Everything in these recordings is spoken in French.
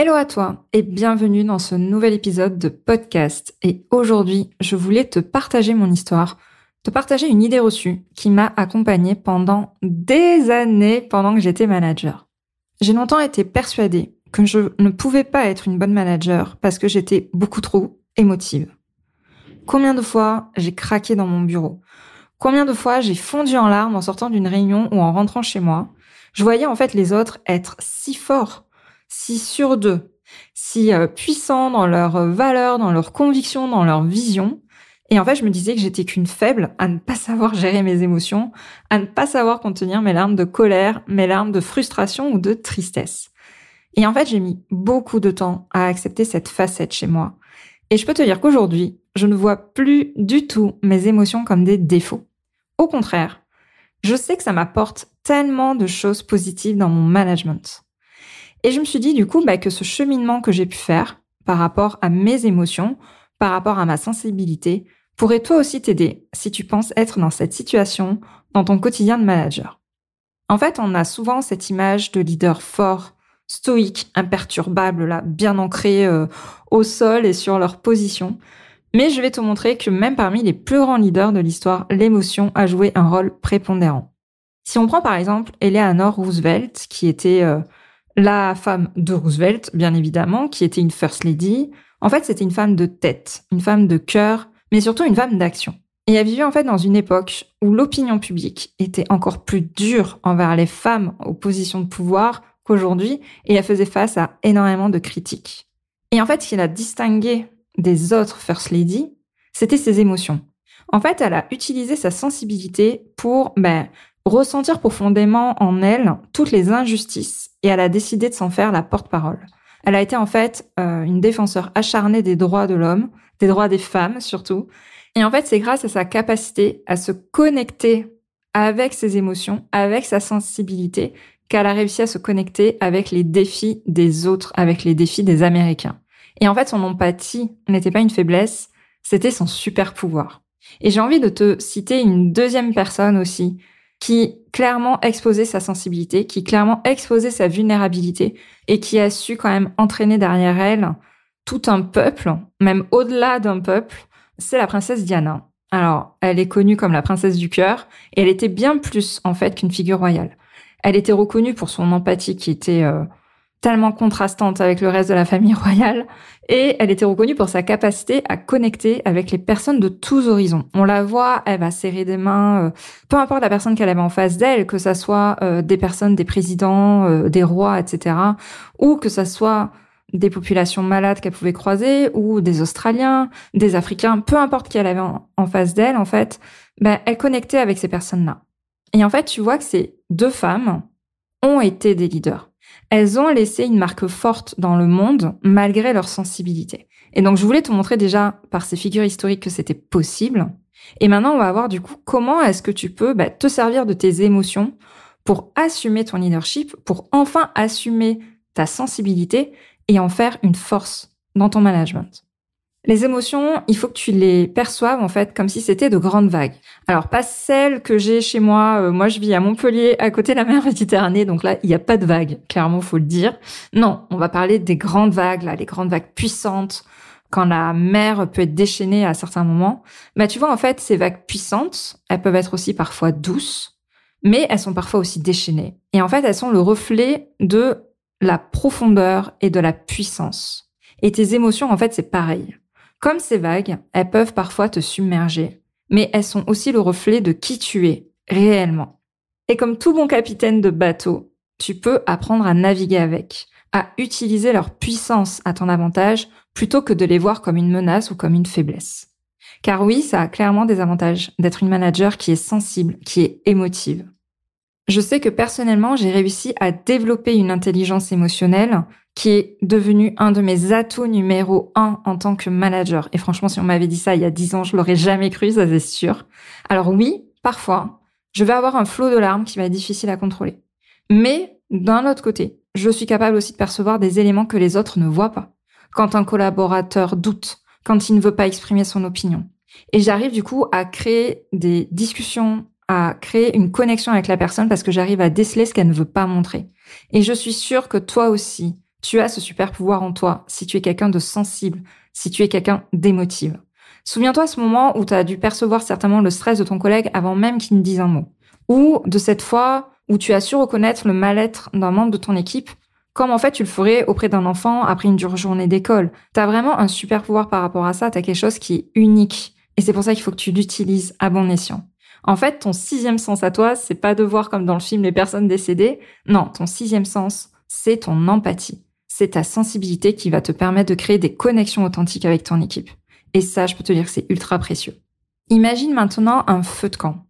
Hello à toi et bienvenue dans ce nouvel épisode de podcast. Et aujourd'hui, je voulais te partager mon histoire, te partager une idée reçue qui m'a accompagnée pendant des années pendant que j'étais manager. J'ai longtemps été persuadée que je ne pouvais pas être une bonne manager parce que j'étais beaucoup trop émotive. Combien de fois j'ai craqué dans mon bureau? Combien de fois j'ai fondu en larmes en sortant d'une réunion ou en rentrant chez moi? Je voyais en fait les autres être si forts si sûrs d'eux, si euh, puissants dans leurs valeurs, dans leurs convictions, dans leurs visions. Et en fait, je me disais que j'étais qu'une faible à ne pas savoir gérer mes émotions, à ne pas savoir contenir mes larmes de colère, mes larmes de frustration ou de tristesse. Et en fait, j'ai mis beaucoup de temps à accepter cette facette chez moi. Et je peux te dire qu'aujourd'hui, je ne vois plus du tout mes émotions comme des défauts. Au contraire, je sais que ça m'apporte tellement de choses positives dans mon management. Et je me suis dit du coup bah, que ce cheminement que j'ai pu faire par rapport à mes émotions, par rapport à ma sensibilité, pourrait toi aussi t'aider si tu penses être dans cette situation dans ton quotidien de manager. En fait, on a souvent cette image de leader fort, stoïque, imperturbable, là, bien ancré euh, au sol et sur leur position. Mais je vais te montrer que même parmi les plus grands leaders de l'histoire, l'émotion a joué un rôle prépondérant. Si on prend par exemple Eleanor Roosevelt, qui était euh, la femme de Roosevelt, bien évidemment, qui était une First Lady, en fait, c'était une femme de tête, une femme de cœur, mais surtout une femme d'action. Et elle vivait en fait dans une époque où l'opinion publique était encore plus dure envers les femmes aux positions de pouvoir qu'aujourd'hui, et elle faisait face à énormément de critiques. Et en fait, ce qui la distinguait des autres First Lady, c'était ses émotions. En fait, elle a utilisé sa sensibilité pour ben, ressentir profondément en elle toutes les injustices et elle a décidé de s'en faire la porte-parole. Elle a été en fait euh, une défenseur acharnée des droits de l'homme, des droits des femmes surtout. Et en fait, c'est grâce à sa capacité à se connecter avec ses émotions, avec sa sensibilité, qu'elle a réussi à se connecter avec les défis des autres, avec les défis des Américains. Et en fait, son empathie n'était pas une faiblesse, c'était son super pouvoir. Et j'ai envie de te citer une deuxième personne aussi qui clairement exposait sa sensibilité, qui clairement exposait sa vulnérabilité et qui a su quand même entraîner derrière elle tout un peuple, même au-delà d'un peuple, c'est la princesse Diana. Alors, elle est connue comme la princesse du cœur et elle était bien plus en fait qu'une figure royale. Elle était reconnue pour son empathie qui était euh, tellement contrastante avec le reste de la famille royale, et elle était reconnue pour sa capacité à connecter avec les personnes de tous horizons. On la voit, elle va serrer des mains, euh, peu importe la personne qu'elle avait en face d'elle, que ça soit euh, des personnes, des présidents, euh, des rois, etc., ou que ça soit des populations malades qu'elle pouvait croiser, ou des Australiens, des Africains, peu importe qui elle avait en, face d'elle, en fait, ben, elle connectait avec ces personnes-là. Et en fait, tu vois que ces deux femmes ont été des leaders elles ont laissé une marque forte dans le monde malgré leur sensibilité. Et donc je voulais te montrer déjà par ces figures historiques que c'était possible. Et maintenant on va voir du coup comment est-ce que tu peux bah, te servir de tes émotions pour assumer ton leadership, pour enfin assumer ta sensibilité et en faire une force dans ton management. Les émotions, il faut que tu les perçoives en fait comme si c'était de grandes vagues. Alors pas celles que j'ai chez moi. Euh, moi, je vis à Montpellier, à côté de la mer Méditerranée, donc là, il n'y a pas de vagues. Clairement, faut le dire. Non, on va parler des grandes vagues, là, les grandes vagues puissantes, quand la mer peut être déchaînée à certains moments. Bah, tu vois, en fait, ces vagues puissantes, elles peuvent être aussi parfois douces, mais elles sont parfois aussi déchaînées. Et en fait, elles sont le reflet de la profondeur et de la puissance. Et tes émotions, en fait, c'est pareil. Comme ces vagues, elles peuvent parfois te submerger, mais elles sont aussi le reflet de qui tu es réellement. Et comme tout bon capitaine de bateau, tu peux apprendre à naviguer avec, à utiliser leur puissance à ton avantage plutôt que de les voir comme une menace ou comme une faiblesse. Car oui, ça a clairement des avantages d'être une manager qui est sensible, qui est émotive. Je sais que personnellement, j'ai réussi à développer une intelligence émotionnelle qui est devenu un de mes atouts numéro un en tant que manager. Et franchement, si on m'avait dit ça il y a dix ans, je l'aurais jamais cru, ça c'est sûr. Alors oui, parfois, je vais avoir un flot de larmes qui va être difficile à contrôler. Mais d'un autre côté, je suis capable aussi de percevoir des éléments que les autres ne voient pas. Quand un collaborateur doute, quand il ne veut pas exprimer son opinion. Et j'arrive du coup à créer des discussions, à créer une connexion avec la personne parce que j'arrive à déceler ce qu'elle ne veut pas montrer. Et je suis sûre que toi aussi, tu as ce super pouvoir en toi si tu es quelqu'un de sensible, si tu es quelqu'un d'émotif. Souviens-toi ce moment où tu as dû percevoir certainement le stress de ton collègue avant même qu'il ne dise un mot. Ou de cette fois où tu as su reconnaître le mal-être d'un membre de ton équipe, comme en fait tu le ferais auprès d'un enfant après une dure journée d'école. Tu as vraiment un super pouvoir par rapport à ça, tu as quelque chose qui est unique. Et c'est pour ça qu'il faut que tu l'utilises à bon escient. En fait, ton sixième sens à toi, c'est pas de voir comme dans le film les personnes décédées. Non, ton sixième sens, c'est ton empathie. C'est ta sensibilité qui va te permettre de créer des connexions authentiques avec ton équipe. Et ça, je peux te dire que c'est ultra précieux. Imagine maintenant un feu de camp.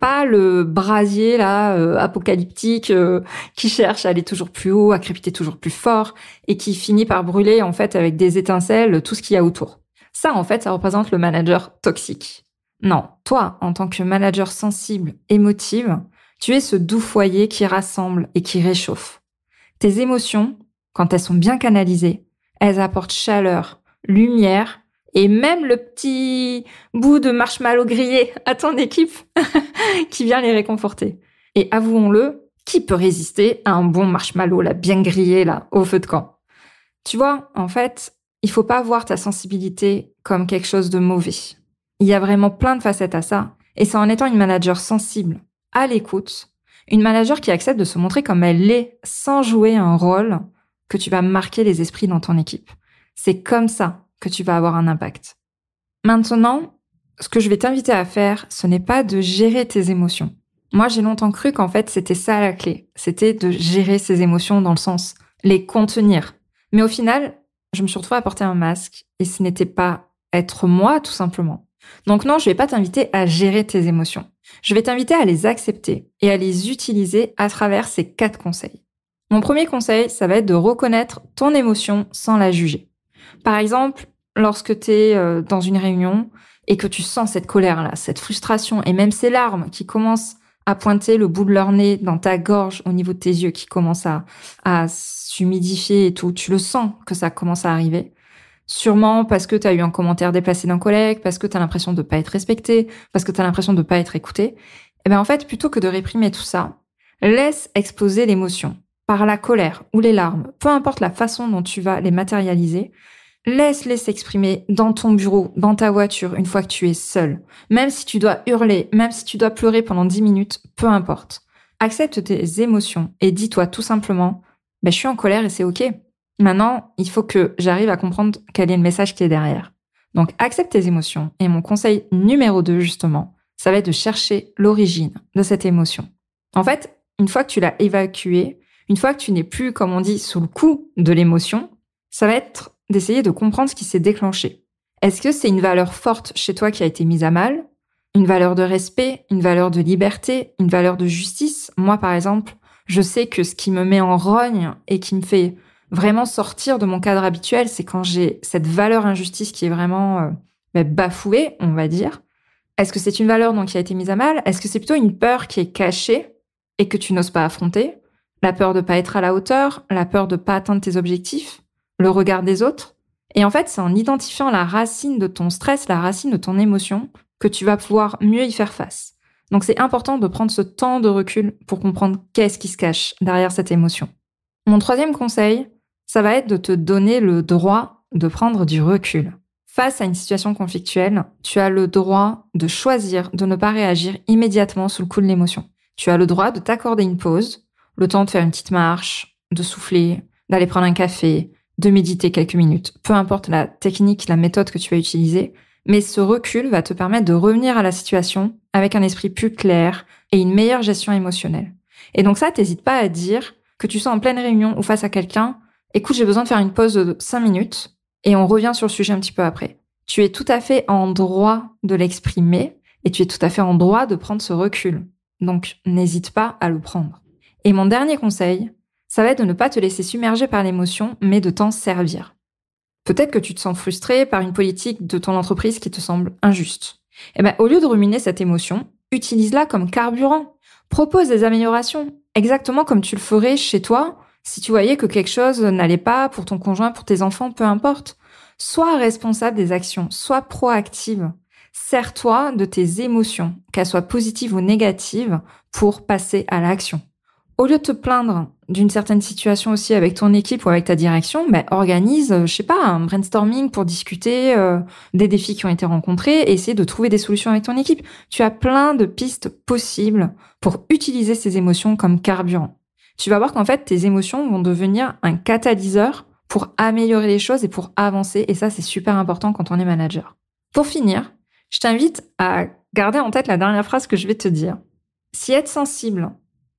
Pas le brasier là euh, apocalyptique euh, qui cherche à aller toujours plus haut, à crépiter toujours plus fort et qui finit par brûler en fait avec des étincelles tout ce qu'il y a autour. Ça en fait, ça représente le manager toxique. Non, toi en tant que manager sensible, émotive, tu es ce doux foyer qui rassemble et qui réchauffe. Tes émotions, quand elles sont bien canalisées, elles apportent chaleur, lumière et même le petit bout de marshmallow grillé à ton équipe qui vient les réconforter. Et avouons-le, qui peut résister à un bon marshmallow bien grillé là au feu de camp? Tu vois, en fait, il faut pas voir ta sensibilité comme quelque chose de mauvais. Il y a vraiment plein de facettes à ça, et c'est en étant une manager sensible, à l'écoute, une manager qui accepte de se montrer comme elle l'est sans jouer un rôle que tu vas marquer les esprits dans ton équipe. C'est comme ça que tu vas avoir un impact. Maintenant, ce que je vais t'inviter à faire, ce n'est pas de gérer tes émotions. Moi, j'ai longtemps cru qu'en fait, c'était ça la clé. C'était de gérer ses émotions dans le sens les contenir. Mais au final, je me suis retrouvée à porter un masque et ce n'était pas être moi, tout simplement. Donc non, je vais pas t'inviter à gérer tes émotions. Je vais t'inviter à les accepter et à les utiliser à travers ces quatre conseils. Mon premier conseil, ça va être de reconnaître ton émotion sans la juger. Par exemple, lorsque tu es euh, dans une réunion et que tu sens cette colère-là, cette frustration et même ces larmes qui commencent à pointer le bout de leur nez dans ta gorge au niveau de tes yeux qui commencent à, à s'humidifier et tout, tu le sens que ça commence à arriver. Sûrement parce que tu as eu un commentaire déplacé d'un collègue, parce que tu as l'impression de pas être respecté, parce que tu as l'impression de pas être écouté. Et eh bien en fait, plutôt que de réprimer tout ça, laisse exploser l'émotion par la colère ou les larmes, peu importe la façon dont tu vas les matérialiser, Laisse-les s'exprimer dans ton bureau, dans ta voiture, une fois que tu es seul. Même si tu dois hurler, même si tu dois pleurer pendant 10 minutes, peu importe. Accepte tes émotions et dis-toi tout simplement, ben, je suis en colère et c'est ok. Maintenant, il faut que j'arrive à comprendre quel est le message qui est derrière. Donc, accepte tes émotions. Et mon conseil numéro 2, justement, ça va être de chercher l'origine de cette émotion. En fait, une fois que tu l'as évacuée, une fois que tu n'es plus, comme on dit, sous le coup de l'émotion, ça va être d'essayer de comprendre ce qui s'est déclenché. Est-ce que c'est une valeur forte chez toi qui a été mise à mal? Une valeur de respect? Une valeur de liberté? Une valeur de justice? Moi, par exemple, je sais que ce qui me met en rogne et qui me fait vraiment sortir de mon cadre habituel, c'est quand j'ai cette valeur injustice qui est vraiment euh, bah, bafouée, on va dire. Est-ce que c'est une valeur donc qui a été mise à mal? Est-ce que c'est plutôt une peur qui est cachée et que tu n'oses pas affronter? La peur de pas être à la hauteur La peur de pas atteindre tes objectifs le regard des autres. Et en fait, c'est en identifiant la racine de ton stress, la racine de ton émotion, que tu vas pouvoir mieux y faire face. Donc c'est important de prendre ce temps de recul pour comprendre qu'est-ce qui se cache derrière cette émotion. Mon troisième conseil, ça va être de te donner le droit de prendre du recul. Face à une situation conflictuelle, tu as le droit de choisir de ne pas réagir immédiatement sous le coup de l'émotion. Tu as le droit de t'accorder une pause, le temps de faire une petite marche, de souffler, d'aller prendre un café, de méditer quelques minutes, peu importe la technique, la méthode que tu vas utiliser, mais ce recul va te permettre de revenir à la situation avec un esprit plus clair et une meilleure gestion émotionnelle. Et donc ça, t'hésites pas à dire que tu sois en pleine réunion ou face à quelqu'un, écoute, j'ai besoin de faire une pause de 5 minutes et on revient sur le sujet un petit peu après. Tu es tout à fait en droit de l'exprimer et tu es tout à fait en droit de prendre ce recul. Donc n'hésite pas à le prendre. Et mon dernier conseil, ça va être de ne pas te laisser submerger par l'émotion, mais de t'en servir. Peut-être que tu te sens frustré par une politique de ton entreprise qui te semble injuste. Eh ben, au lieu de ruminer cette émotion, utilise-la comme carburant. Propose des améliorations, exactement comme tu le ferais chez toi si tu voyais que quelque chose n'allait pas pour ton conjoint, pour tes enfants, peu importe. Sois responsable des actions, sois proactive. Sers-toi de tes émotions, qu'elles soient positives ou négatives, pour passer à l'action. Au lieu de te plaindre d'une certaine situation aussi avec ton équipe ou avec ta direction, ben, organise, je sais pas, un brainstorming pour discuter euh, des défis qui ont été rencontrés et essayer de trouver des solutions avec ton équipe. Tu as plein de pistes possibles pour utiliser ces émotions comme carburant. Tu vas voir qu'en fait, tes émotions vont devenir un catalyseur pour améliorer les choses et pour avancer. Et ça, c'est super important quand on est manager. Pour finir, je t'invite à garder en tête la dernière phrase que je vais te dire. Si être sensible,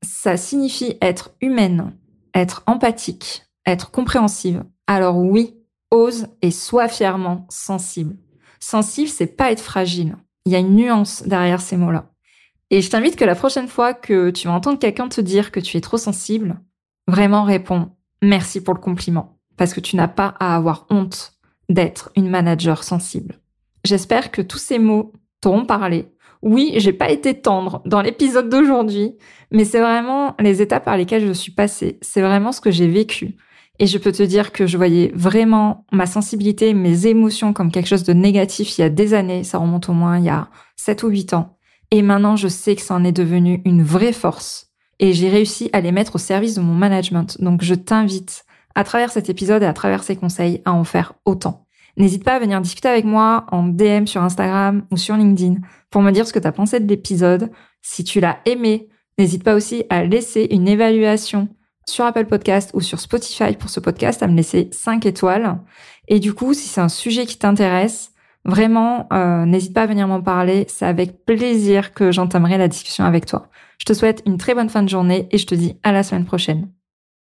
ça signifie être humaine, être empathique, être compréhensive, alors oui, ose et sois fièrement sensible. Sensible, c'est pas être fragile. Il y a une nuance derrière ces mots-là. Et je t'invite que la prochaine fois que tu vas entendre quelqu'un te dire que tu es trop sensible, vraiment réponds merci pour le compliment. Parce que tu n'as pas à avoir honte d'être une manager sensible. J'espère que tous ces mots t'auront parlé. Oui, j'ai pas été tendre dans l'épisode d'aujourd'hui, mais c'est vraiment les étapes par lesquelles je suis passée. C'est vraiment ce que j'ai vécu. Et je peux te dire que je voyais vraiment ma sensibilité, mes émotions comme quelque chose de négatif il y a des années. Ça remonte au moins il y a 7 ou 8 ans. Et maintenant, je sais que ça en est devenu une vraie force. Et j'ai réussi à les mettre au service de mon management. Donc, je t'invite, à travers cet épisode et à travers ces conseils, à en faire autant. N'hésite pas à venir discuter avec moi en DM sur Instagram ou sur LinkedIn pour me dire ce que tu as pensé de l'épisode. Si tu l'as aimé, n'hésite pas aussi à laisser une évaluation sur Apple Podcast ou sur Spotify pour ce podcast, à me laisser 5 étoiles. Et du coup, si c'est un sujet qui t'intéresse, vraiment, euh, n'hésite pas à venir m'en parler. C'est avec plaisir que j'entamerai la discussion avec toi. Je te souhaite une très bonne fin de journée et je te dis à la semaine prochaine.